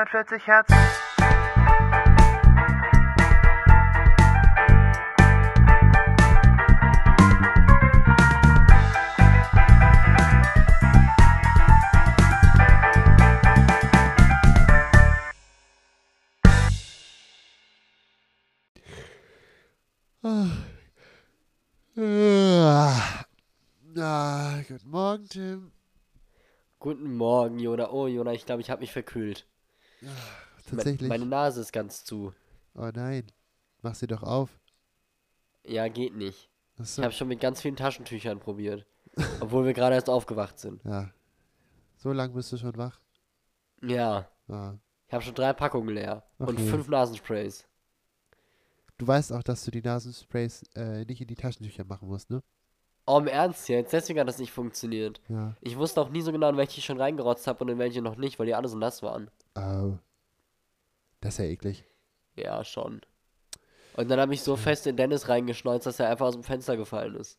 140 Hertz. Ah, ah, guten Morgen, Tim. Guten Morgen, Jona. Oh, Jona, ich glaube, ich habe mich verkühlt. Me- Tatsächlich. Meine Nase ist ganz zu. Oh nein. Mach sie doch auf. Ja, geht nicht. Achso. Ich habe schon mit ganz vielen Taschentüchern probiert. Obwohl wir gerade erst aufgewacht sind. Ja. So lang bist du schon wach? Ja. Ah. Ich habe schon drei Packungen leer. Und Okay. fünf Nasensprays. Du weißt auch, dass du die Nasensprays äh, nicht in die Taschentücher machen musst, ne? Oh, im Ernst jetzt? Deswegen hat das nicht funktioniert. Ja. Ich wusste auch nie so genau, in welche ich schon reingerotzt habe und in welche noch nicht, weil die alle so nass waren. Oh. Das ist ja eklig. Ja, schon. Und dann habe ich so fest in Dennis reingeschneuzt, dass er einfach aus dem Fenster gefallen ist.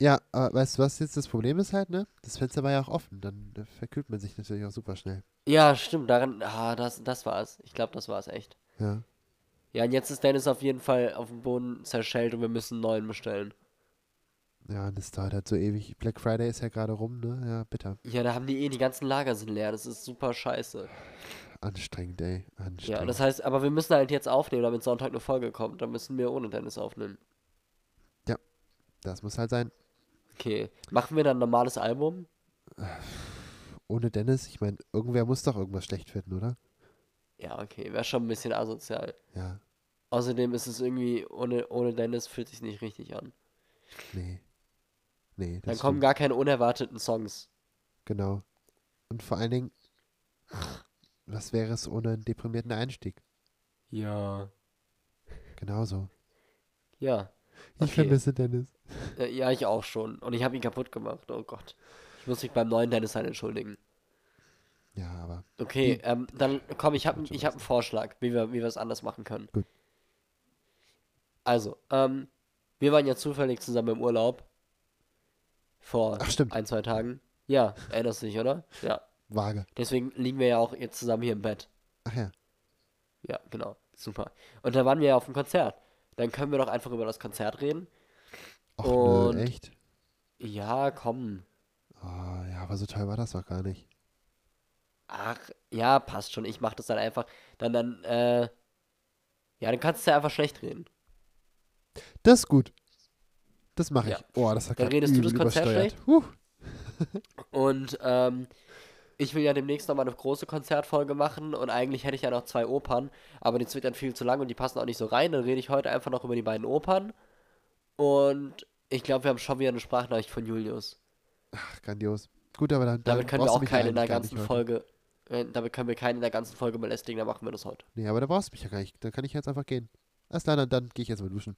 Ja, aber weißt du, was jetzt das Problem ist halt, ne? Das Fenster war ja auch offen. Dann äh, verkühlt man sich natürlich auch super schnell. Ja, stimmt. Daran, ah, das, das war es. Ich glaube, das war es echt. Ja. Ja, und jetzt ist Dennis auf jeden Fall auf dem Boden zerschellt und wir müssen einen neuen bestellen. Ja, und das dauert halt so ewig. Black Friday ist ja gerade rum, ne? Ja, bitter. Ja, da haben die eh, die ganzen Lager sind leer. Das ist super scheiße. Anstrengend, ey. Anstrengend. Ja, das heißt, aber wir müssen halt jetzt aufnehmen, damit Sonntag eine Folge kommt. Dann müssen wir ohne Dennis aufnehmen. das muss halt sein. Okay. Machen wir dann ein normales Album? Ohne Dennis, ich meine, irgendwer muss doch irgendwas schlecht finden, oder? Ja, okay. Wäre schon ein bisschen asozial. Ja. Außerdem ist es irgendwie, ohne, ohne Dennis fühlt sich nicht richtig an. Nee. Nee, das Dann kommen stimmt. gar keine unerwarteten Songs. Genau. Und vor allen Dingen, was wäre es ohne einen deprimierten Einstieg? Ja. Genauso. Ja. Ich Okay. vermisse Dennis. Äh, Ja, ich auch schon. Und ich habe ihn kaputt gemacht. Oh Gott. Ich muss mich beim neuen Dennis halt entschuldigen. Ja, aber Okay, ähm, dann komm, ich habe ich hab einen Vorschlag, wie wir, wie wir es anders machen können. Gut. Also, ähm, wir waren ja zufällig zusammen im Urlaub. Vor Ach, ein, zwei Tagen. Ja, erinnerst du dich, oder? Ja. Vage. Deswegen liegen wir ja auch jetzt zusammen hier im Bett. Ach ja. Ja, genau. Super. Und da waren wir ja auf dem Konzert. Dann können wir doch einfach über das Konzert reden. Och, Und- nö, echt? Ja, komm. Oh, ja, aber so toll war das doch gar nicht. Ach, ja, passt schon. Ich mach das dann einfach. Dann, dann, äh. Ja, dann kannst du ja einfach schlecht reden. Das ist gut. Das mache ich. Ja. Oh, das hat Dann redest du das Konzert schlecht? Huh. Und ähm, ich will ja demnächst nochmal eine große Konzertfolge machen und eigentlich hätte ich ja noch zwei Opern, aber die wird dann viel zu lang und die passen auch nicht so rein. Dann rede ich heute einfach noch über die beiden Opern. Und ich glaube, wir haben schon wieder eine Sprachnachricht von Julius. Ach, grandios. Gut, aber dann, Damit können wir auch keinen in der ganzen. Folge. Äh, damit können wir keinen in der ganzen Folge belästigen, dann machen wir das heute. Nee, aber da brauchst du mich ja gar nicht. Dann kann ich jetzt einfach gehen. Alles klar, dann, dann gehe ich jetzt mal duschen.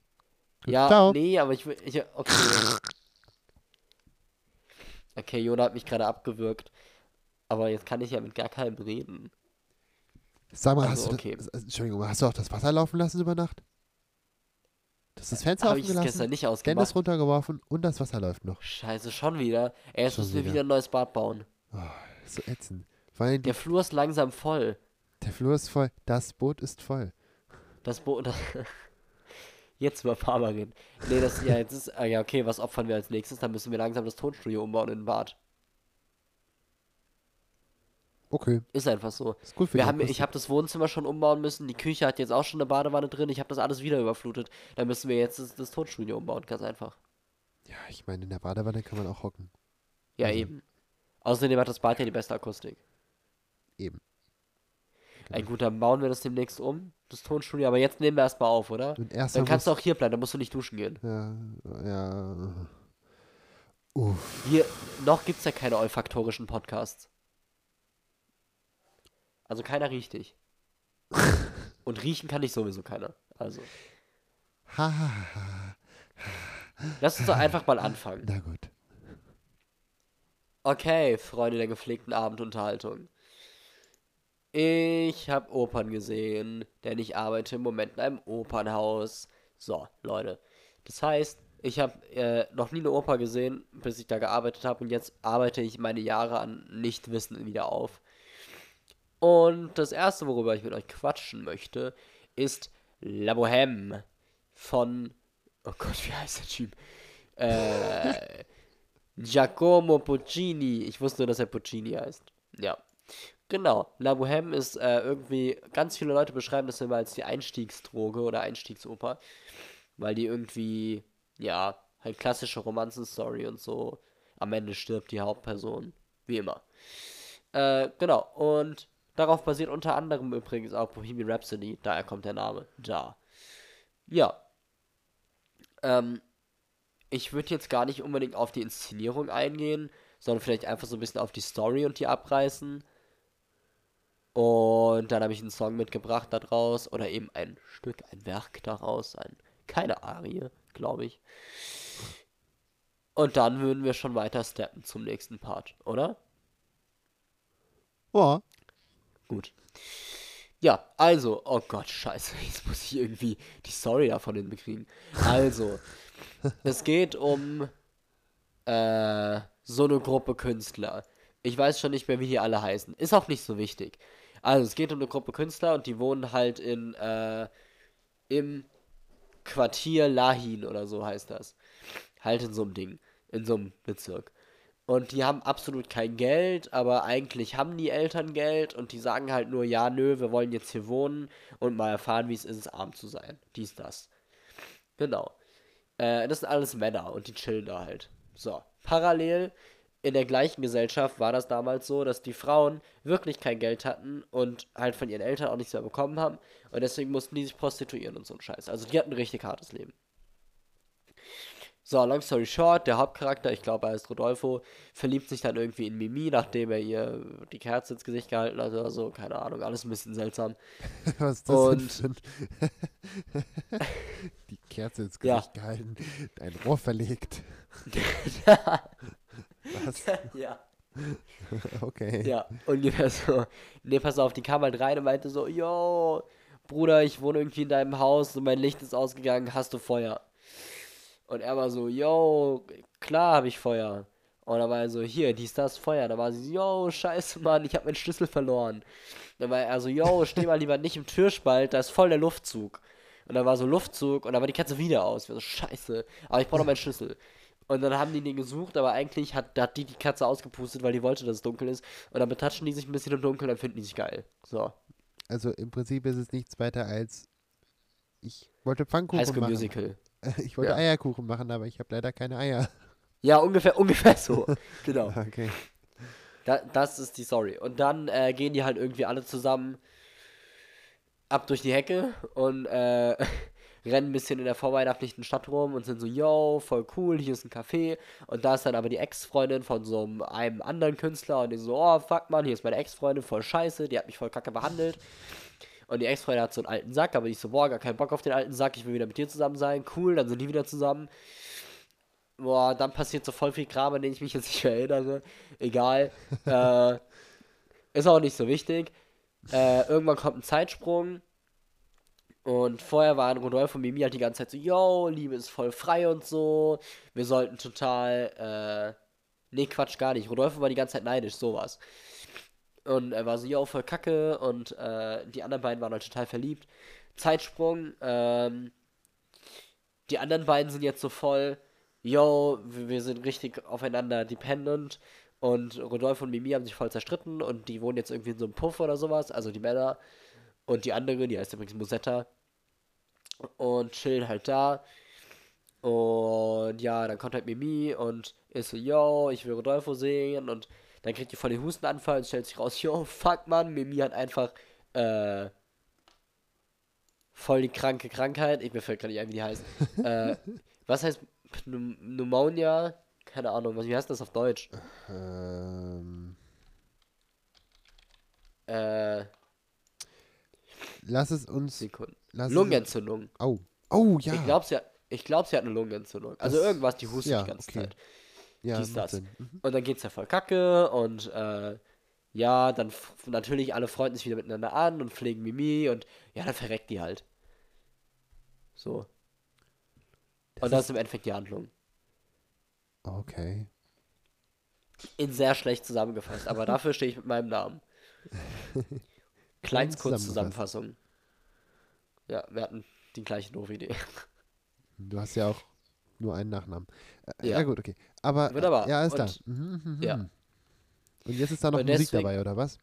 Gut, Ja, ciao. nee, aber ich will. Ich, okay. Okay, Jona hat mich gerade abgewürgt. Aber jetzt kann ich ja mit gar keinem reden. Sag mal, Also, hast du okay. das, Entschuldigung, hast du auch das Wasser laufen lassen über Nacht? Du hast das Fenster Habe offen ich gelassen, gestern nicht Dennis ausgemacht. runtergeworfen und das Wasser läuft noch. Scheiße, schon wieder. Ey, jetzt Schon müssen wir wieder. wieder ein neues Bad bauen. Oh, so ätzend. Allem, Der Flur ist langsam voll. der Flur ist voll. Das Boot ist voll. Das Boot. Jetzt über Farmer reden. Nee, das, ja, jetzt ist, ah, ja, okay, was opfern wir als nächstes? Dann müssen wir langsam das Tonstudio umbauen in ein Bad. Okay, Ist einfach so. ist gut für Wir haben, ich habe das Wohnzimmer schon umbauen müssen, die Küche hat jetzt auch schon eine Badewanne drin, ich habe das alles wieder überflutet. Dann müssen wir jetzt das, das Tonstudio umbauen, ganz einfach. Ja, ich meine, in der Badewanne kann man auch hocken. Ja, Also- eben. Außerdem hat das Bad ja die beste Akustik. Eben. Ey, gut, dann bauen wir das demnächst um, das Tonstudio, aber jetzt nehmen wir erstmal auf, oder? Dann kannst du auch hier bleiben, dann musst du nicht duschen gehen. Ja, ja. Uff. Hier, noch gibt's ja keine olfaktorischen Podcasts. Also keiner riecht dich. Und riechen kann dich sowieso keiner. Also, lass uns doch einfach mal anfangen. Na gut. Okay, Freunde der gepflegten Abendunterhaltung. Ich habe Opern gesehen, denn ich arbeite im Moment in einem Opernhaus. So, Leute. Das heißt, ich habe äh, noch nie eine Oper gesehen, bis ich da gearbeitet habe und jetzt arbeite ich meine Jahre an Nichtwissen wieder auf. Und das erste, worüber ich mit euch quatschen möchte, ist La Bohème von. Oh Gott, wie heißt der Typ? Äh. Giacomo Puccini. Ich wusste nur, dass er Puccini heißt. Ja. Genau. La Bohème ist äh, irgendwie. Ganz viele Leute beschreiben das immer als die Einstiegsdroge oder Einstiegsoper. Weil die irgendwie. Ja, halt klassische Romanzen-Story und so. Am Ende stirbt die Hauptperson. Wie immer. Äh, genau. Und darauf basiert unter anderem übrigens auch Bohemian Rhapsody. Daher kommt der Name. Da. Ja. Ähm, ich würde jetzt gar nicht unbedingt auf die Inszenierung eingehen, sondern vielleicht einfach so ein bisschen auf die Story und die abreißen. Und dann habe ich einen Song mitgebracht daraus oder eben ein Stück, ein Werk daraus, ein keine Arie, glaube ich. Und dann würden wir schon weiter steppen zum nächsten Part, oder? Ja. Gut. Ja, also, oh Gott, scheiße, jetzt muss ich irgendwie die Story davon hinbekriegen. Also, es geht um äh, so eine Gruppe Künstler. Ich weiß schon nicht mehr, wie die alle heißen. Ist auch nicht so wichtig. Also, es geht um eine Gruppe Künstler und die wohnen halt in, äh, im Quartier Lahin oder so heißt das. Halt in so einem Ding. In so einem Bezirk. Und die haben absolut kein Geld, aber eigentlich haben die Eltern Geld und die sagen halt nur, ja, nö, wir wollen jetzt hier wohnen und mal erfahren, wie es ist, arm zu sein. Dies, das. Genau. Äh, das sind alles Männer und die chillen da halt. So. Parallel in der gleichen Gesellschaft war das damals so, dass die Frauen wirklich kein Geld hatten und halt von ihren Eltern auch nichts mehr bekommen haben. Und deswegen mussten die sich prostituieren und so ein Scheiß. Also die hatten ein richtig hartes Leben. So, long story short, der Hauptcharakter, ich glaube, er heißt Rodolfo, verliebt sich dann irgendwie in Mimi, nachdem er ihr die Kerze ins Gesicht gehalten hat oder so. Keine Ahnung, alles ein bisschen seltsam. Was ist das Und- denn für ein Die Kerze ins Gesicht Ja. gehalten, ein Rohr verlegt. Was? ja. Okay. Ja, ungefähr so. Nee, pass auf, die kam halt rein und meinte so, yo, Bruder, ich wohne irgendwie in deinem Haus und mein Licht ist ausgegangen, hast du Feuer? Und er war so, yo, klar habe ich Feuer. Und dann war er so, hier, dies, das, Feuer. Da war sie, yo, scheiße, Mann, ich habe meinen Schlüssel verloren. Dann war er so, yo, steh mal lieber nicht im Türspalt, da ist voll der Luftzug. Und dann war so Luftzug und dann war die Katze wieder aus. Ich war so, scheiße, aber ich brauche noch meinen Schlüssel. Und dann haben die den gesucht, aber eigentlich hat, hat die die Katze ausgepustet, weil die wollte, dass es dunkel ist. Und dann betatschen die sich ein bisschen im Dunkeln, dann finden die sich geil. So, Also im Prinzip ist es nichts weiter als ich wollte Pfannkuchen High School machen. Musical. Ich wollte Ja. Eierkuchen machen, aber ich habe leider keine Eier. Ja, ungefähr, ungefähr so. genau. Okay. Da, das ist die Story. Und dann äh, gehen die halt irgendwie alle zusammen ab durch die Hecke und äh, rennen ein bisschen in der vorweihnachtlichen Stadt rum und sind so, yo, voll cool, hier ist ein Café. Und da ist dann aber die Ex-Freundin von so einem, einem anderen Künstler und die so, oh, fuck man, hier ist meine Ex-Freundin, voll scheiße, die hat mich voll kacke behandelt. Und die Ex-Freundin hat so einen alten Sack, aber ich so, boah, gar keinen Bock auf den alten Sack, ich will wieder mit dir zusammen sein. Cool, dann sind die wieder zusammen. Boah, dann passiert so voll viel Kram, an den ich mich jetzt nicht mehr erinnere. Egal. äh, ist auch nicht so wichtig. Äh, irgendwann kommt ein Zeitsprung. Und vorher waren Rodolphe und Mimi halt die ganze Zeit so, yo, Liebe ist voll frei und so. Wir sollten total, äh, nee, Quatsch, gar nicht. Rodolphe war die ganze Zeit neidisch, sowas. Und er war so, yo, voll kacke. Und äh, die anderen beiden waren halt total verliebt. Zeitsprung, ähm, die anderen beiden sind jetzt so voll, yo, wir sind richtig aufeinander dependent. Und Rodolphe und Mimi haben sich voll zerstritten und die wohnen jetzt irgendwie in so einem Puff oder sowas, also die Männer. Und die andere, die heißt übrigens Musetta. Und chillen halt da. Und ja, dann kommt halt Mimi und ist so, yo, ich will Rodolfo sehen. Und dann kriegt die voll den Hustenanfall und stellt sich raus, yo, fuck man, Mimi hat einfach, äh, voll die kranke Krankheit. Ich mir fällt gerade nicht ein, wie die heißt. äh, was heißt Pneum- Pneumonia? Keine Ahnung, was, wie heißt das auf Deutsch? Ähm, Äh, lass es uns. Sekunden. Lungenentzündung. oh. Oh, ja. Ich glaube, sie, hat- ich glaub, sie hat eine Lungenentzündung. Also Das- irgendwas, die hustet ja, die ganze okay. Zeit. Ja, dies, das. Mhm. Und dann geht's ja voll kacke und äh, ja, dann natürlich alle freunden sich wieder miteinander an und pflegen Mimi und ja, dann verreckt die halt. So. Das und das ist- im Endeffekt die Handlung. Okay. In sehr schlecht zusammengefasst, aber dafür stehe ich mit meinem Namen. kleinen Kurzzusammenfassung. Ja, wir hatten die gleiche doofe Idee. Du hast ja auch nur einen Nachnamen. Äh, Ja. ja. gut, okay. Aber Wunderbar. Äh, ja, ist da. Und- Mhm, mhm, ja. mhm. Und jetzt ist da noch Und Musik deswegen- dabei, oder was?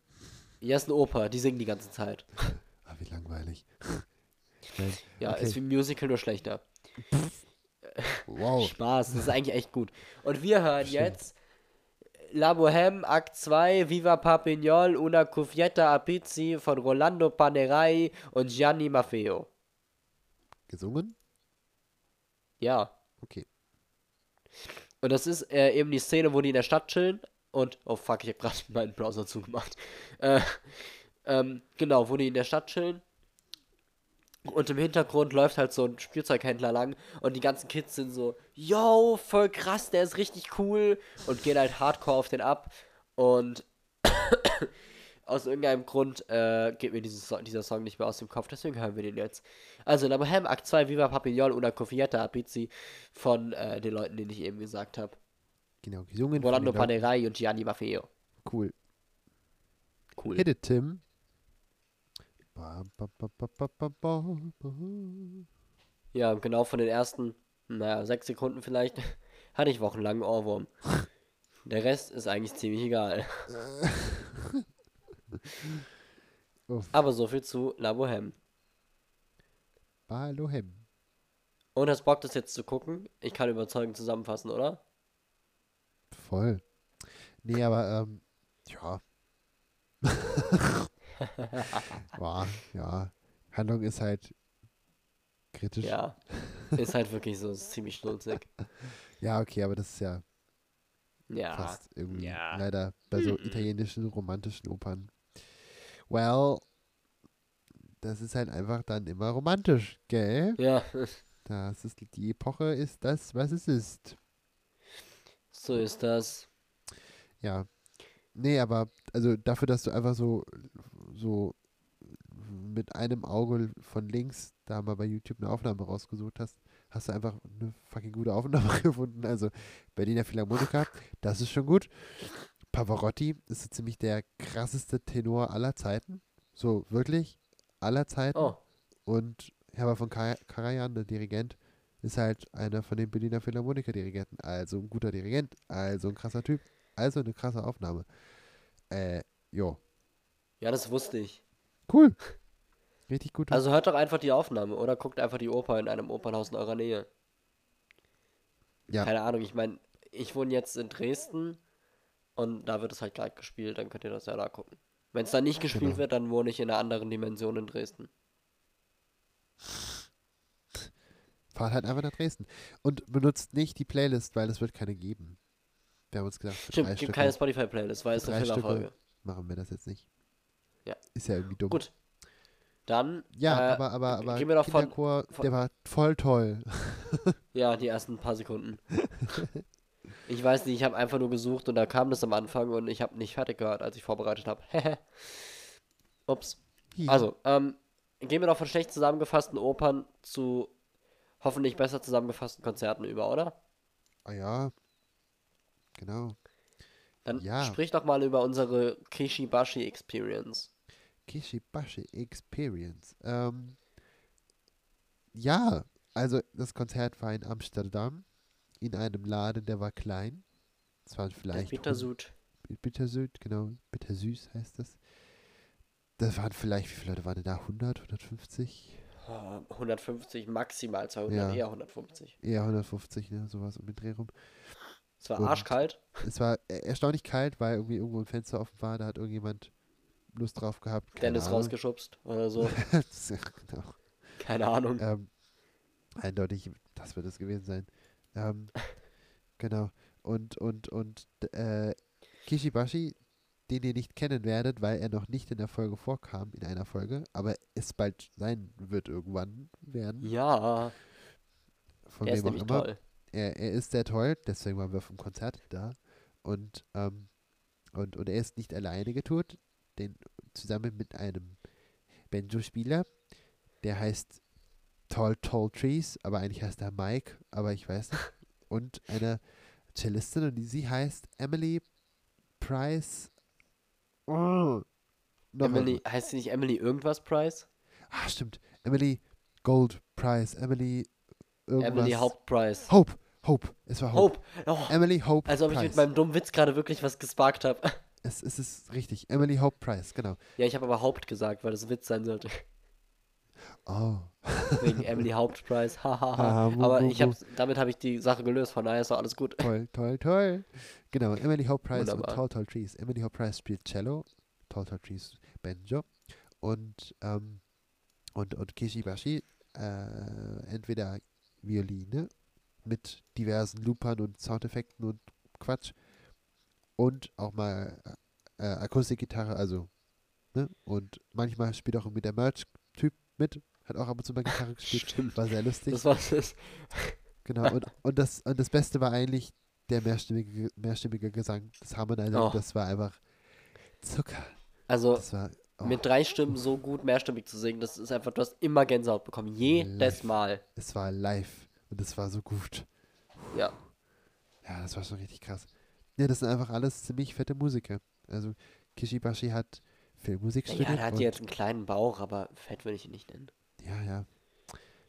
Hier ist eine Oper, die singen die ganze Zeit. Ah, wie langweilig. Nein. Ja, Okay. ist wie ein Musical, nur schlechter. Wow. Spaß, das ist eigentlich echt gut. Und wir hören Stimmt. jetzt La Bohème, Akt 2, Viva Papignol, Una Cuffietta a Pizzi von Rolando Panerai und Gianni Maffeo. Gesungen? Ja. Okay. Und das ist äh, eben die Szene, wo die in der Stadt chillen und, oh fuck, ich habe gerade meinen Browser zugemacht. Äh, ähm, genau, wo die in der Stadt chillen. Und im Hintergrund läuft halt so ein Spielzeughändler lang und die ganzen Kids sind so, yo, voll krass, der ist richtig cool und gehen halt hardcore auf den ab. Und aus irgendeinem Grund äh, geht mir dieses, dieser Song nicht mehr aus dem Kopf, deswegen hören wir den jetzt. Also, La Bohème, Akt 2, Viva Papillon una Coffietta a Pizzi von äh, den Leuten, die ich eben gesagt habe. Genau, gesungen. Rolando. Panerai und Gianni Maffeo. Cool. Cool. Hit it, Tim. Ba, ba, ba. Ja, genau von den ersten, naja, sechs Sekunden vielleicht, hatte ich wochenlang Ohrwurm. Der Rest ist eigentlich ziemlich egal. Aber so viel zu La Bohème. Balohem. Und hast Bock, das jetzt zu gucken? Ich kann überzeugend zusammenfassen, oder? Voll. Nee, aber, ähm, ja. ja, ja. Handlung ist halt kritisch. Ja. Ist halt wirklich so, ist ziemlich schnulzig. Ja, okay, aber das ist ja Ja. fast irgendwie ja. leider bei so Mhm. italienischen romantischen Opern. Well, das ist halt einfach dann immer romantisch, gell? Ja, Das ist, die Epoche ist das, was es ist. so ist das. Ja. Nee, aber also dafür, dass du einfach so, so mit einem Auge von links da mal bei YouTube eine Aufnahme rausgesucht hast, hast du einfach eine fucking gute Aufnahme gefunden. Also Berliner Philharmoniker, das ist schon gut. Pavarotti ist so ziemlich der krasseste Tenor aller Zeiten. So wirklich aller Zeiten. Oh, Und Herbert von Kar Karajan, der Dirigent, ist halt einer von den Berliner Philharmoniker-Dirigenten. Also ein guter Dirigent, also ein krasser Typ, also eine krasse Aufnahme. Äh, jo. ja, das wusste ich. Cool. Richtig gut. Also hört doch einfach die Aufnahme oder guckt einfach die Oper in einem Opernhaus in eurer Nähe. ja, Keine Ahnung, ich meine, ich wohne jetzt in Dresden und da wird es halt gerade gespielt, dann könnt ihr das ja da gucken. Wenn es da nicht gespielt Genau. wird, dann wohne ich in einer anderen Dimension in Dresden. fahrt halt einfach nach Dresden. Und benutzt nicht die Playlist, weil es wird keine geben. Wir haben uns gedacht, für Stimmt, drei gibt Stücke keine Spotify-Playlist, weil es eine. Stücke machen wir das jetzt nicht. Ja. Ist ja irgendwie dumm. Gut. Dann, Ja, äh, aber, aber, aber gehen wir doch von- von- der war voll toll. ja, die ersten paar Sekunden. ich weiß nicht, ich habe einfach nur gesucht und da kam das am Anfang und ich habe nicht fertig gehört, als ich vorbereitet habe. Ups. Also, ähm, gehen wir doch von schlecht zusammengefassten Opern zu hoffentlich besser zusammengefassten Konzerten über, oder? Ah ja, genau. Dann Ja. sprich doch mal über unsere Kishibashi Experience. Kishibashi Experience. Ähm, ja, also das Konzert war in Amsterdam, in einem Laden, der war klein. Es waren Der vielleicht Bittersud. hund- Bittersüd, genau, Bittersüß heißt das. Das waren vielleicht, wie viele Leute waren denn da? 100, 150? Oh, 150, maximal 200, Ja. eher 150. Eher 150, ne, sowas um den Dreh rum. Es war Und- arschkalt. Es war er- erstaunlich kalt, weil irgendwie irgendwo ein Fenster offen war, da hat irgendjemand Lust drauf gehabt. Keine Dennis Ahnung. rausgeschubst oder so. Das- genau. Keine Ahnung. Ähm, eindeutig, das wird es gewesen sein. Ähm, genau. Und, und, und äh, Kishibashi, den ihr nicht kennen werdet, weil er noch nicht in der Folge vorkam, in einer Folge, aber es bald sein wird irgendwann werden. Ja, Von ist wem auch immer. toll. Er, er ist sehr toll, deswegen waren wir vom Konzert da. Und, ähm, und, und er ist nicht alleine getourt, denn zusammen mit einem Banjo-Spieler, der heißt Tall Tall Trees, aber eigentlich heißt er Mike, aber ich weiß nicht. Und eine Cellistin, und die, sie heißt Emily Price. Oh, Emily, heißt sie nicht Emily irgendwas Price? Ah, stimmt. Emily Gold Price. Emily irgendwas. Emily Hauptpreis. Hope. Hope. Es war Hope. Hope. Oh, Emily Hope als ob ich mit meinem dummen Witz gerade wirklich was gesparkt habe. es, es ist richtig. Emily Hope Price, genau. Ja, ich habe aber Haupt gesagt, weil das ein Witz sein sollte. Oh. Wegen Emily Hauptpreis. Hahaha. Ah, aber ich wo. hab's, damit habe ich die Sache gelöst, von daher ist doch alles gut. Toll, toll, toll. Genau, Emily Price und. Tall Tall Trees. Emily Price spielt Cello, Tall Tall Trees Banjo und, ähm, und, und Kishibashi äh, entweder Violine mit diversen Loopern und Soundeffekten und Quatsch und auch mal äh, Akustikgitarre, also ne? und manchmal spielt auch irgendwie der Merch-Typ mit, hat auch ab und zu mal Gitarre gespielt, Stimmt. war sehr lustig. Das war das. Genau, und, und, das, und das Beste war eigentlich der mehrstimmige, mehrstimmige Gesang, das Harmonizing, Oh. das war einfach Zucker. Also Das war, oh, mit drei Stimmen so gut mehrstimmig zu singen, das ist einfach, du hast immer Gänsehaut bekommen. Jedes Live. Mal. es war live und es war so gut. Ja. Ja, das war schon richtig krass. Ja, das sind einfach alles ziemlich fette Musiker. Also Kishibashi hat Filmmusik Ja, studiert. der hat und, jetzt einen kleinen Bauch, aber fett würde ich ihn nicht nennen. Ja, ja.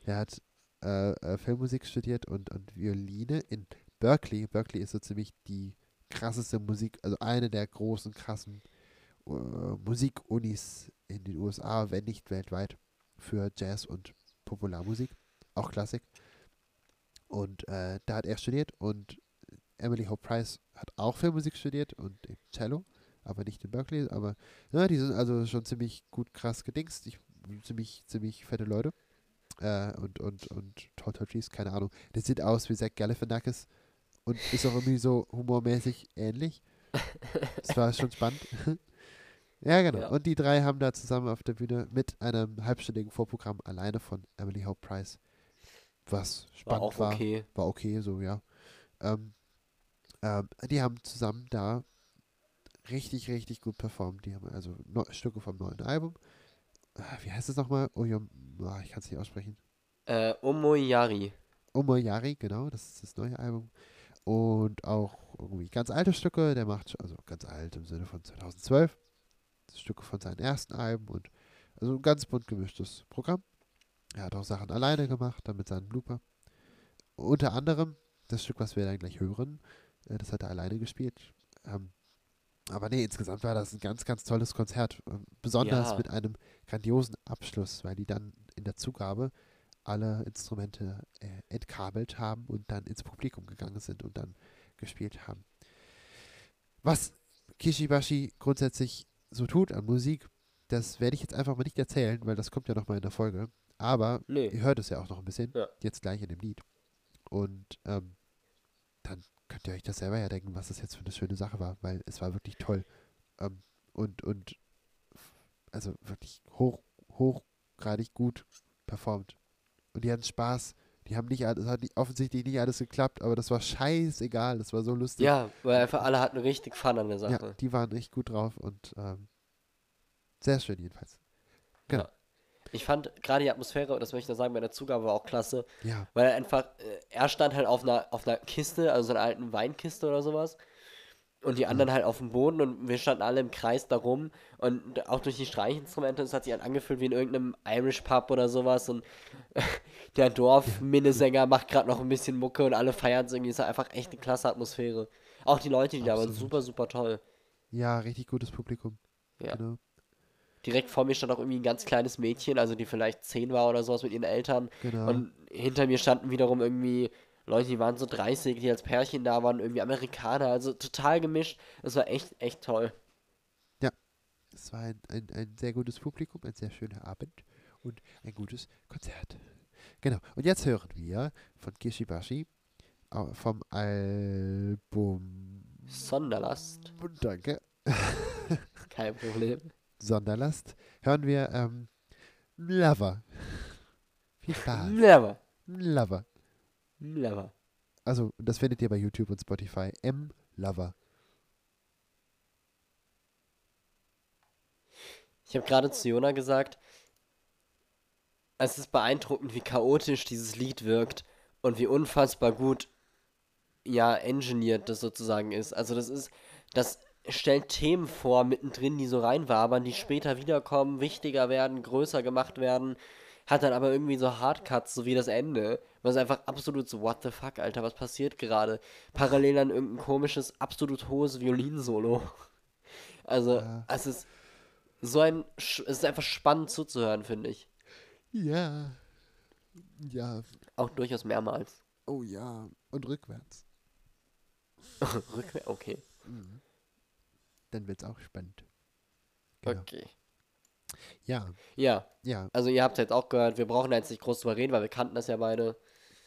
Er hat äh, äh, Filmmusik studiert und, und Violine in Berkeley. Berkeley ist so ziemlich die krasseste Musik, also eine der großen, krassen äh, Musikunis in den USA, wenn nicht weltweit, für Jazz und Popularmusik, auch Klassik. Und äh, da hat er studiert und Emily Hope Price hat auch Filmmusik studiert und Cello, aber nicht in Berkeley. Aber ja, die sind also schon ziemlich gut krass gedingst. Ich, ziemlich, ziemlich fette Leute. Äh, und, und, und Total Trees, keine Ahnung. Der sieht aus wie Zach Galifianakis und ist auch irgendwie so humormäßig ähnlich. Das war schon spannend. ja, genau. Ja. Und die drei haben da zusammen auf der Bühne mit einem halbstündigen Vorprogramm alleine von Emily Hope Price, was War spannend auch war okay. war okay, so, ja. Ähm, ähm, die haben zusammen da richtig, richtig gut performt. Die haben also Stücke vom neuen Album. Ah, Wie heißt es nochmal? Oyom, ah, ich kann es nicht aussprechen. Äh, Omoyari. Omoyari, genau, das ist das neue Album. Und auch irgendwie ganz alte Stücke. Der macht, also ganz alt im Sinne von 2012. Stücke von seinen ersten Alben und also ein ganz bunt gemischtes Programm. Er hat auch Sachen alleine gemacht, dann mit seinem Blooper. Unter anderem das Stück, was wir dann gleich hören, äh, das hat er alleine gespielt. Ähm, aber nee, insgesamt war das ein ganz, ganz tolles Konzert. Ähm, Besonders Ja. mit einem grandiosen Abschluss, weil die dann in der Zugabe alle Instrumente äh, entkabelt haben und dann ins Publikum gegangen sind und dann gespielt haben. Was Kishibashi grundsätzlich so tut an Musik, das werde ich jetzt einfach mal nicht erzählen, weil das kommt ja nochmal in der Folge. Aber Nee. ihr hört es ja auch noch ein bisschen, Ja. jetzt gleich in dem Lied. Und ähm, dann könnt ihr euch das selber ja denken, was das jetzt für eine schöne Sache war, weil es war wirklich toll. Ähm, und, und also wirklich hoch, hochgradig gut performt. Und die hatten Spaß. Die haben nicht, alles- es hat nicht, offensichtlich nicht alles geklappt, aber das war scheißegal. Das war so lustig. Ja, weil einfach alle hatten richtig Fun an der Ja, Sache. die waren echt gut drauf und ähm, sehr schön jedenfalls. Genau. Ich fand gerade die Atmosphäre, und das möchte ich noch sagen, bei der Zugabe war auch klasse, Ja, weil er einfach, äh, er stand halt auf einer, auf einer Kiste, also so einer alten Weinkiste oder sowas. Und die anderen halt auf dem Boden und wir standen alle im Kreis da rum. Und auch durch die Streichinstrumente, es hat sich halt angefühlt wie in irgendeinem Irish Pub oder sowas. Und der Dorfminnesänger macht gerade noch ein bisschen Mucke und alle feiern es irgendwie. Es war einfach echt eine klasse Atmosphäre. Auch die Leute, die da waren, Absolut. super, super toll. ja, richtig gutes Publikum. Ja. Genau. Direkt vor mir stand auch irgendwie ein ganz kleines Mädchen, also die vielleicht zehn war oder sowas mit ihren Eltern. Genau. Und hinter mir standen wiederum irgendwie Leute, die waren so 30, die als Pärchen da waren, irgendwie Amerikaner, also total gemischt. Das war echt, echt toll. Es war ein, ein, ein sehr gutes Publikum, ein sehr schöner Abend und ein gutes Konzert. Genau. Und jetzt hören wir von Kishibashi au- vom Album Sonderlast, Danke. kein Problem. Sonderlast hören wir ähm, Lover. Viel Spaß. Never, Lover. never. Also, das findet ihr bei YouTube und Spotify. M Lover. Ich habe gerade zu Jona gesagt, es ist beeindruckend, wie chaotisch dieses Lied wirkt und wie unfassbar gut, ja, engineert das sozusagen ist. Also das ist, das stellt Themen vor mittendrin, die so reinwabern, die später wiederkommen, wichtiger werden, größer gemacht werden, hat dann aber irgendwie so Hardcuts, so wie das Ende, was einfach absolut so, what the fuck, Alter, was passiert gerade? Parallel an irgendein komisches, absolut hohes Violinsolo. Also, Ja. es ist so ein, es ist einfach spannend zuzuhören, finde ich. Ja. Ja. Auch durchaus mehrmals. Oh ja. Und rückwärts. Rückwärts, okay. Dann wird's auch spannend. Genau. Okay. Ja. Ja, Ja, also ihr habt jetzt auch gehört, wir brauchen da jetzt nicht groß drüber reden, weil wir kannten das ja beide.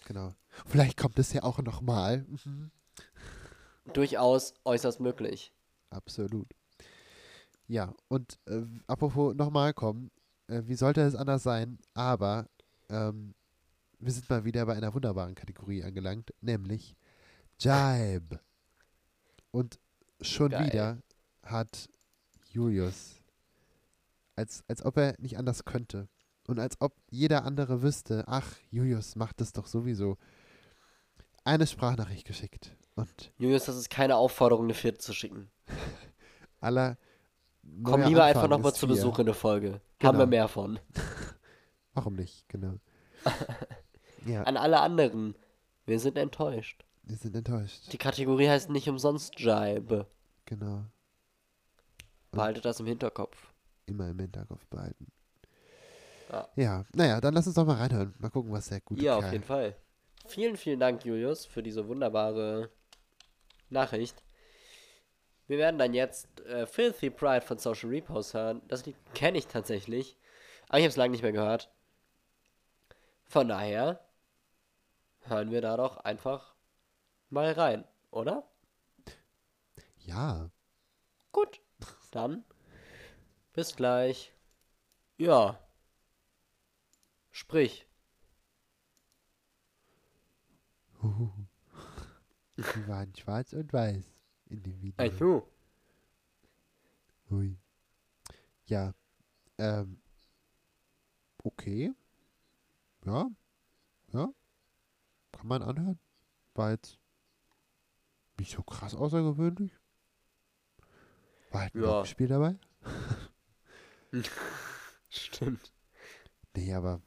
genau. Vielleicht kommt es ja auch nochmal. Mhm. Durchaus äußerst möglich. Absolut. Ja, und äh, apropos nochmal kommen, äh, wie sollte es anders sein? Aber ähm, wir sind mal wieder bei einer wunderbaren Kategorie angelangt, nämlich Jibe. Und schon Geil. wieder hat Julius, als, als ob er nicht anders könnte und als ob jeder andere wüsste, ach, Julius macht es doch sowieso, eine Sprachnachricht geschickt. Und Julius, das ist keine Aufforderung, eine vierte zu schicken. aller Komm lieber Anfang einfach nochmal zu. Besuch in der Folge. Haben Genau. wir mehr von. Warum nicht, genau. ja, An alle anderen. Wir sind enttäuscht. wir sind enttäuscht. Die Kategorie heißt nicht umsonst Jibe. Genau. Behaltet das im Hinterkopf. Immer im Hinterkopf behalten. Ja. Ja, naja, dann lass uns doch mal reinhören. Mal gucken, was der gute Ja, auf Kerl- jeden Fall. Vielen, vielen Dank, Julius, für diese wunderbare Nachricht. Wir werden dann jetzt äh, Filthy Pride von Social Repos hören. Das Lied kenne ich tatsächlich, aber ich habe es lange nicht mehr gehört. Von daher hören wir da doch einfach mal rein, oder? Ja, Gut, dann bis gleich. Ja. Sprich. die waren schwarz und weiß in dem Video. Also, Hui. Ja, ähm, okay. Ja, ja, kann man anhören. War jetzt nicht so krass außergewöhnlich. War halt ein Ja. Glockenspiel dabei. stimmt. Nee, aber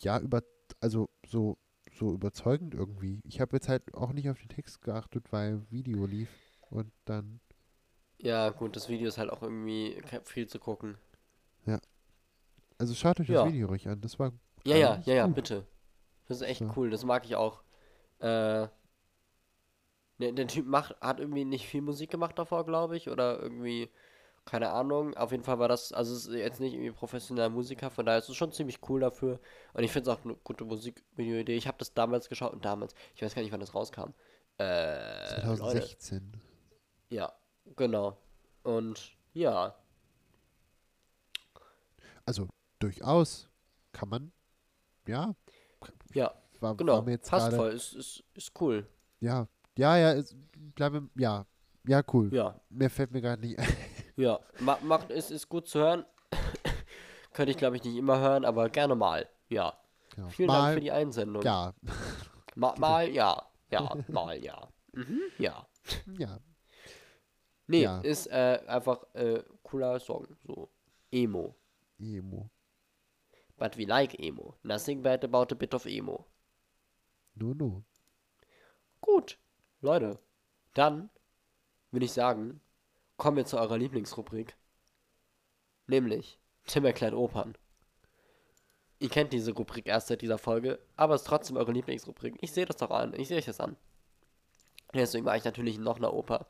ja, über, also so, so überzeugend irgendwie. Ich habe jetzt halt auch nicht auf den Text geachtet, weil Video lief und dann, Ja, gut, das Video ist halt auch irgendwie viel zu gucken. also schaut euch Ja. das Video ruhig an. Das war Ja, ja, ja, ja, gut. bitte. Das ist echt So. cool, das mag ich auch. Äh, der, der Typ macht, hat irgendwie nicht viel Musik gemacht davor, glaube ich, oder irgendwie, keine Ahnung. Auf jeden Fall war das, also es ist jetzt nicht irgendwie professioneller Musiker, von daher ist es schon ziemlich cool dafür. Und ich finde es auch eine gute Musikvideo-Idee. Ich habe das damals geschaut und damals, ich weiß gar nicht, wann das rauskam. Äh, Leute. 2016. Ja, genau. Und ja, Also durchaus kann man, ja, ja, war, genau. war mir jetzt Passt gerade, voll, ist, ist, ist cool. ja, ja, ja, ist, bleibe, ja, ja, cool. Ja, Mehr fällt mir gerade nicht ein. Ja, ma macht, ist, ist gut zu hören. Könnte ich, glaube ich, nicht immer hören, aber gerne mal. Ja. Genau. Vielen Mal, Dank für die Einsendung. ja, Ma mal ja. Ja, mal ja. Mhm, ja. ja, Nee, Ja. ist äh, einfach äh, cooler Song. So. Emo. Emo. But we like Emo. Nothing bad about a bit of Emo. No, no. Gut. Leute, dann würde ich sagen, kommen wir zu eurer Lieblingsrubrik. Nämlich Tim erklärt Opern. Ihr kennt diese Rubrik erst seit dieser Folge, aber es ist trotzdem eure Lieblingsrubrik. Ich sehe das doch an. Ich sehe euch das an. Deswegen mache ich natürlich noch eine Oper.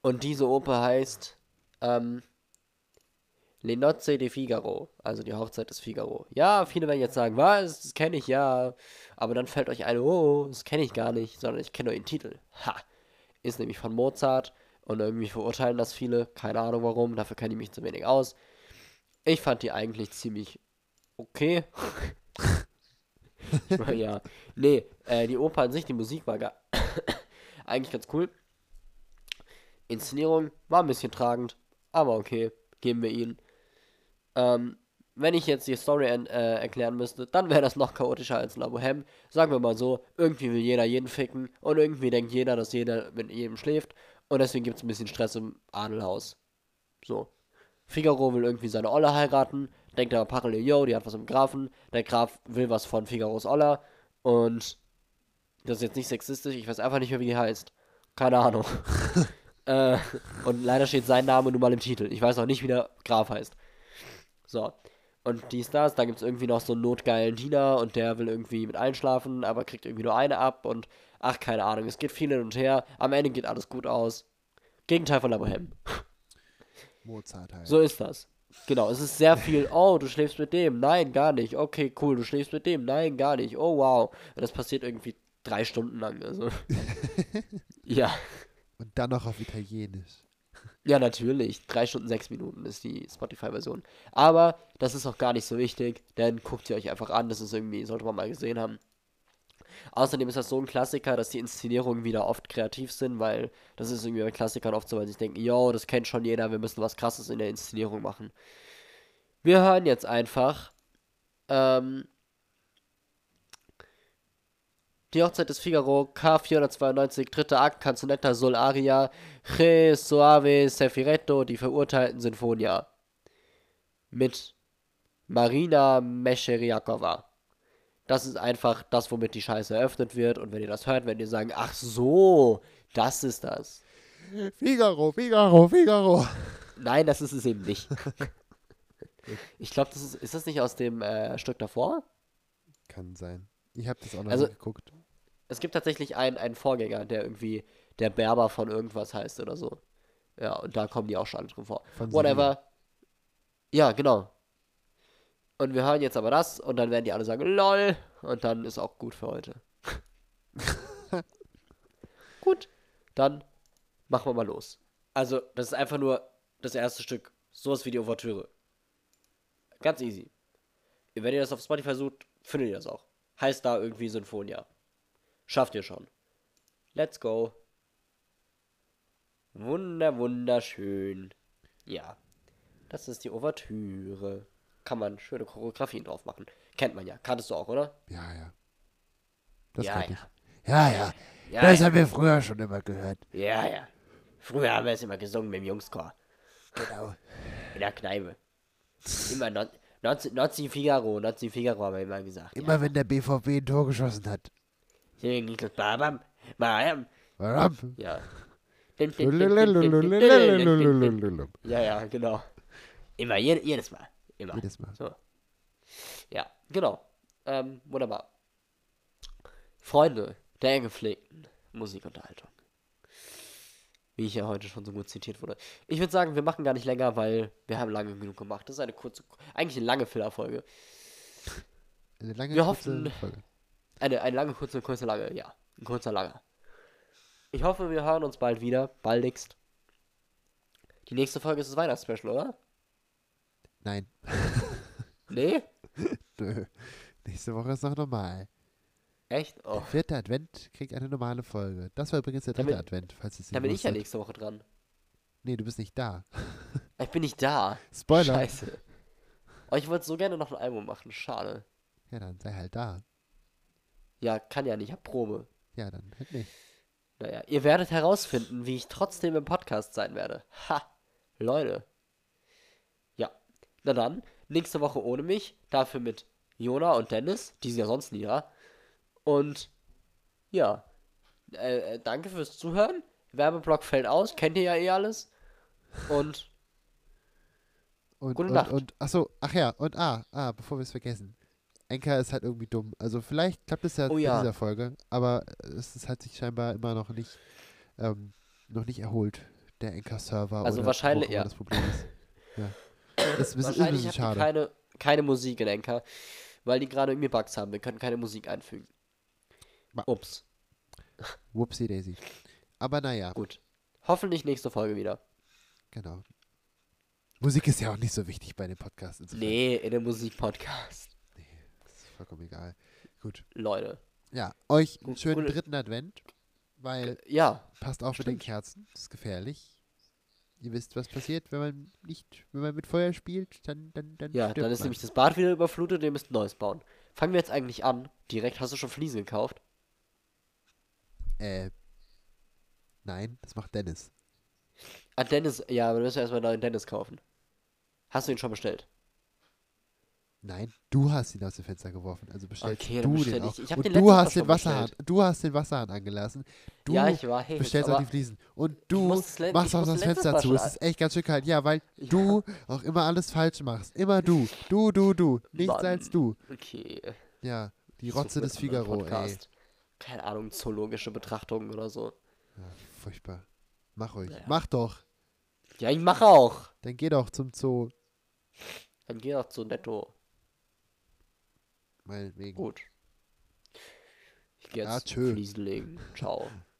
Und diese Oper heißt ähm, Le Nozze di Figaro, also die Hochzeit des Figaro. Ja, viele werden jetzt sagen, was, das kenne ich ja. Aber dann fällt euch ein, oh, das kenne ich gar nicht, sondern ich kenne nur den Titel. Ha! Ist nämlich von Mozart und irgendwie verurteilen das viele. Keine Ahnung warum, dafür kenne ich mich zu wenig aus. Ich fand die eigentlich ziemlich okay. ich meine, ja. Nee, äh, die Oper an sich, die Musik war gar eigentlich ganz cool. Inszenierung war ein bisschen tragend, aber okay, geben wir ihnen. Ähm, wenn ich jetzt die Story äh, erklären müsste, dann wäre das noch chaotischer als La Bohème. Sagen wir mal so, irgendwie will jeder jeden ficken und irgendwie denkt jeder, dass jeder mit jedem schläft Und deswegen gibt es ein bisschen Stress im Adelhaus. So. Figaro will irgendwie seine Olle heiraten, denkt aber parallel, yo, die hat was im Grafen. Der Graf will was von Figaros Oller. Und das ist jetzt nicht sexistisch, ich weiß einfach nicht mehr, wie die heißt. Keine Ahnung. äh, und leider steht sein Name nun mal im Titel. Ich weiß auch nicht, wie der Graf heißt. So. Und dies, das, dann gibt es irgendwie noch so einen notgeilen Diener und der will irgendwie mit allen schlafen, aber kriegt irgendwie nur eine ab und ach, keine Ahnung, es geht viel hin und her. Am Ende geht alles gut aus. Gegenteil von La Bohème. Mozart halt. So ist das. Genau, es ist sehr viel, oh, du schläfst mit dem, nein, gar nicht, okay, cool, du schläfst mit dem, nein, gar nicht, oh, wow. Und das passiert irgendwie drei Stunden lang, also. ja. Und dann noch auf Italienisch. Ja, natürlich. Drei Stunden, sechs Minuten ist die Spotify-Version. Aber das ist auch gar nicht so wichtig, denn guckt ihr euch einfach an, das ist irgendwie, sollte man mal gesehen haben. Außerdem ist das so ein Klassiker, dass die Inszenierungen wieder oft kreativ sind, weil das ist irgendwie bei Klassikern oft so, weil sie denken, yo, das kennt schon jeder, wir müssen was krasses in der Inszenierung machen. Wir hören jetzt einfach ähm, die Hochzeit des Figaro, K492, dritter Akt, Canzonetta Sol Aria, Che Soave Sefiretto, die verurteilten Sinfonia. Mit Marina Mesheriakova. Das ist einfach das, womit die Scheiße eröffnet wird. Und wenn ihr das hört, werdet ihr sagen, ach so, das ist das. Figaro, Figaro, Figaro. Nein, das ist es eben nicht. ich glaube, das ist, ist das nicht aus dem äh, Stück davor? Kann sein. Ich habe das auch noch Also- geguckt. Es gibt tatsächlich einen, einen Vorgänger, der irgendwie der Berber von irgendwas heißt oder so. Ja, und da kommen die auch schon alle drin vor. Von Whatever. Ja, genau. Und wir hören jetzt aber das und dann werden die alle sagen, lol. Und dann ist auch gut für heute. gut, dann machen wir mal los. Also, das ist einfach nur das erste Stück. Sowas wie die Ouvertüre. Ganz easy. Wenn ihr das auf Spotify sucht, findet ihr das auch. Heißt da irgendwie Sinfonia. Schafft ihr schon. Let's go. Wunder, wunderschön. Ja. Das ist die Ouvertüre. Kann man schöne Choreografien drauf machen. Kennt man ja. Kanntest du auch, oder? Ja, ja. Das ja, kann ja. ich. Ja, ja. Ja, das ja. haben wir früher schon immer gehört. Ja, ja. Früher haben wir es immer gesungen mit dem Jungschor. Genau. In der Kneipe. Immer Nozzi Figaro, Nozzi Figaro haben wir immer gesagt. Immer wenn der BVB ein Tor geschossen hat. Ja. Ja. Jedes Ja, genau. Immer, je, jedes Mal. Immer. Mal. So. Ja, genau. Ähm, wunderbar. Freunde der gepflegten Musikunterhaltung. Wie ich ja heute schon so gut zitiert wurde. Ich würde sagen, wir machen gar nicht länger, weil wir haben lange genug gemacht. Das ist eine kurze, eigentlich eine lange Fillerfolge. Eine lange, Wir hoffen- Folge. Eine, eine lange, kurze, kurze, lange, ja. Ein kurzer, langer. Ich hoffe, wir hören uns bald wieder. Baldigst. Die nächste Folge ist das Weihnachtsspecial, oder? Nein. Nee? Nö. Nächste Woche ist noch normal. Echt? Oh. Der vierte Advent kriegt eine normale Folge. Das war übrigens der dritte bin- Advent, falls es Dann bin ich ja nächste Woche dran. Nee, du bist nicht da. Ich bin nicht da. Spoiler. Scheiße. Oh, ich wollte so gerne noch ein Album machen. Schade. Ja, dann sei halt da. Ja, kann ja nicht. Ich hab Probe. Ja, dann halt nicht. Naja, ihr werdet herausfinden, wie ich trotzdem im Podcast sein werde. Ha! Leute. Ja. Na dann, nächste Woche ohne mich. Dafür mit Jona und Dennis. Die sind ja sonst nie da. Und ja. Äh, äh, danke fürs Zuhören. Werbeblock fällt aus. Kennt ihr ja eh alles. Und Und, Gute und, Nacht. Und, ach so, ach ja, und ah, ah, bevor wir es vergessen. Enka ist halt irgendwie dumm. Also vielleicht klappt es ja Oh ja. dieser Folge, aber es ist, hat sich scheinbar immer noch nicht, ähm, noch nicht erholt, der Enka-Server. Also wahrscheinlich- ja. das Problem ist. Ja. Das ist, ist ein wahrscheinlich ihr schade. keine, keine Musik in Enker. Weil die gerade irgendwie Bugs haben. Wir können keine Musik einfügen. Ups. Whoopsie Daisy. Aber naja, Gut. Hoffentlich nächste Folge wieder. genau. Musik ist ja auch nicht so wichtig bei dem Podcast. insofern Nee, in dem Musikpodcast. Vollkommen egal. Gut. Leute. Ja, euch einen schönen gute- dritten Advent, weil Ja, Passt auf mit den Stimmt. Kerzen, das ist gefährlich. Ihr wisst, was passiert, wenn man nicht, wenn man mit Feuer spielt, dann, dann, dann ja, dann ist man. nämlich das Bad wieder überflutet und ihr müsst ein neues bauen. Fangen wir jetzt eigentlich an. Direkt, hast du schon Fliesen gekauft? Äh, Nein, das macht Dennis. Ah, Dennis, ja, aber du musst erstmal einen neuen Dennis kaufen. Hast du ihn schon bestellt? Nein, du hast ihn aus dem Fenster geworfen. Also bestellst Okay, du bestell den ich. auch. Ich Und den du hast den Wasserhahn, du hast den Wasserhahn angelassen. Du ja, ich war, hey, bestellst auch die Fliesen. Und du machst auch das Fenster Mal zu. Es ist echt ganz schön kalt. Ja, weil Ja. du auch immer alles falsch machst. Immer du. Du, du, du. Nichts Mann. als du. Okay. Ja, die Rotze des Figaro, ey. Podcast. Keine Ahnung, zoologische Betrachtungen oder so. Ja, furchtbar. Mach ruhig. Ja. Mach doch. Ja, ich mache auch. Dann geh doch zum Zoo. Dann geh doch zu Netto. Meinetwegen. Gut. Ich gehe Ja, jetzt tschö. Fliesen legen. Ciao.